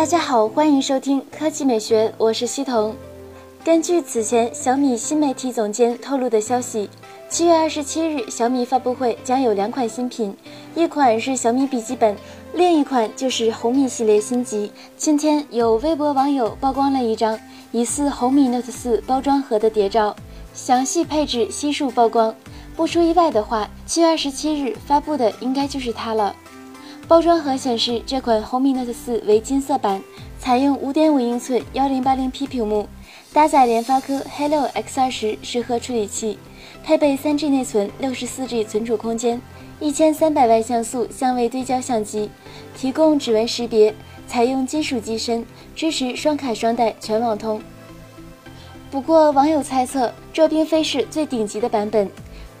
大家好，欢迎收听科技美学，我是西彤。根据此前小米新媒体总监透露的消息，七月二十七日小米发布会将有两款新品，一款是小米笔记本，另一款就是红米系列新机。今天有微博网友曝光了一张疑似红米 Note 四包装盒的谍照，详细配置悉数曝光。不出意外的话，七月二十七日发布的应该就是它了。包装盒显示，这款红米 Note 四为金色版，采用五点五英寸幺零八零 P 屏幕。搭载联发科 Helio X 二十十核处理器，配备三 G 内存、六十四 G 存储空间，一千三百万像素相位对焦相机，提供指纹识别，采用金属机身，支持双卡双待全网通。不过，网友猜测这并非是最顶级的版本。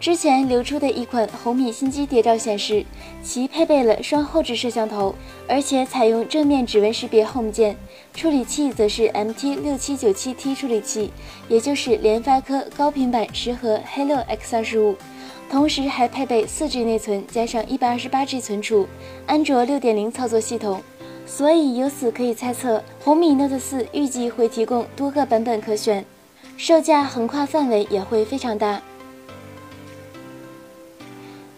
之前流出的一款红米新机谍照显示，其配备了双后置摄像头，而且采用正面指纹识别 Home 键，处理器则是 MT 六七九七 T 处理器，也就是联发科高频版十核 Helio X 二十五，同时还配备四 G 内存加上一百二十八 G 存储，安卓六点零操作系统。所以由此可以猜测，红米 Note 四预计会提供多个版本可选，售价横跨范围也会非常大。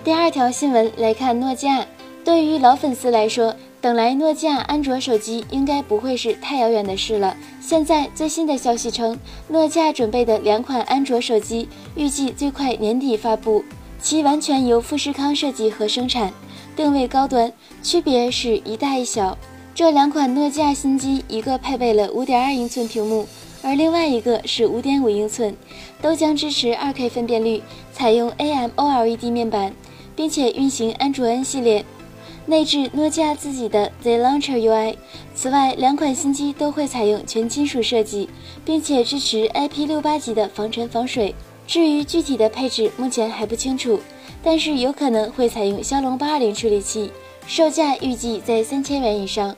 第二条新闻来看，诺基亚。对于老粉丝来说，等来诺基亚安卓手机应该不会是太遥远的事了。现在最新的消息称，诺基亚准备的两款安卓手机预计最快年底发布，其完全由富士康设计和生产，定位高端，区别是一大一小。这两款诺基亚新机，一个配备了5.2英寸屏幕，而另外一个是5.5英寸，都将支持 2K 分辨率，采用 AMOLED 面板。并且运行安卓 N 系列，内置诺基亚自己的 Z Launcher UI。此外，两款新机都会采用全金属设计，并且支持 IP68 级的防尘防水。至于具体的配置，目前还不清楚，但是有可能会采用骁龙820处理器，售价预计在三千元以上。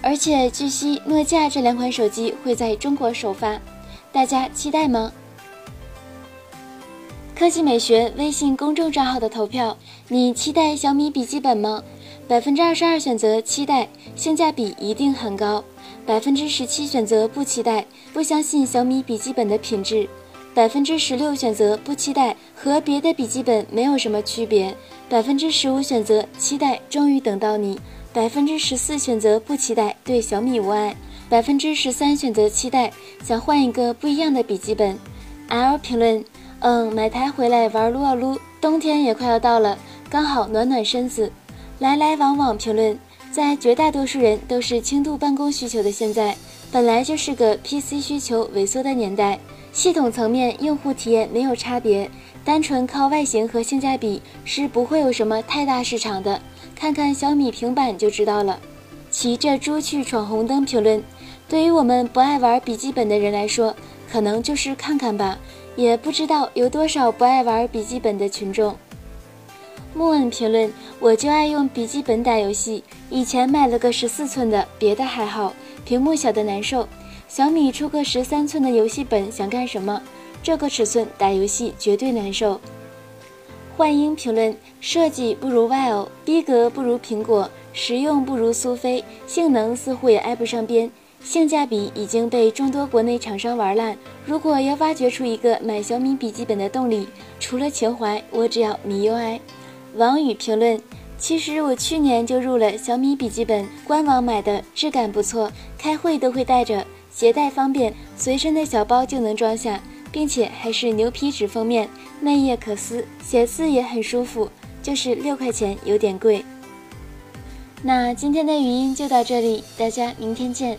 而且据悉，诺基亚这两款手机会在中国首发，大家期待吗？科技美学微信公众账号的投票，你期待小米笔记本吗？百分之二十二选择期待，性价比一定很高。百分之十七选择不期待，不相信小米笔记本的品质。百分之十六选择不期待，和别的笔记本没有什么区别。百分之十五选择期待，终于等到你。百分之十四选择不期待，对小米无爱。百分之十三选择期待，想换一个不一样的笔记本。L 评论。嗯，买台回来玩撸啊撸，冬天也快要到了，刚好暖暖身子。来来往往评论，在绝大多数人都是轻度办公需求的现在，本来就是个 PC 需求萎缩的年代，系统层面用户体验没有差别，单纯靠外形和性价比是不会有什么太大市场的。看看小米平板就知道了。骑着猪去闯红灯评论，对于我们不爱玩笔记本的人来说，可能就是看看吧。也不知道有多少不爱玩笔记本的群众。木恩评论：我就爱用笔记本打游戏，以前买了个十四寸的，别的还好，屏幕小的难受。小米出个十三寸的游戏本，想干什么？这个尺寸打游戏绝对难受。幻音评论：设计不如 Vivo，逼格不如苹果，实用不如苏菲，性能似乎也挨不上边。性价比已经被众多国内厂商玩烂。如果要挖掘出一个买小米笔记本的动力，除了情怀，我只要米 UI。王宇评论：其实我去年就入了小米笔记本，官网买的，质感不错，开会都会带着，携带方便，随身的小包就能装下，并且还是牛皮纸封面，内页可撕，写字也很舒服，就是六块钱有点贵。那今天的语音就到这里，大家明天见。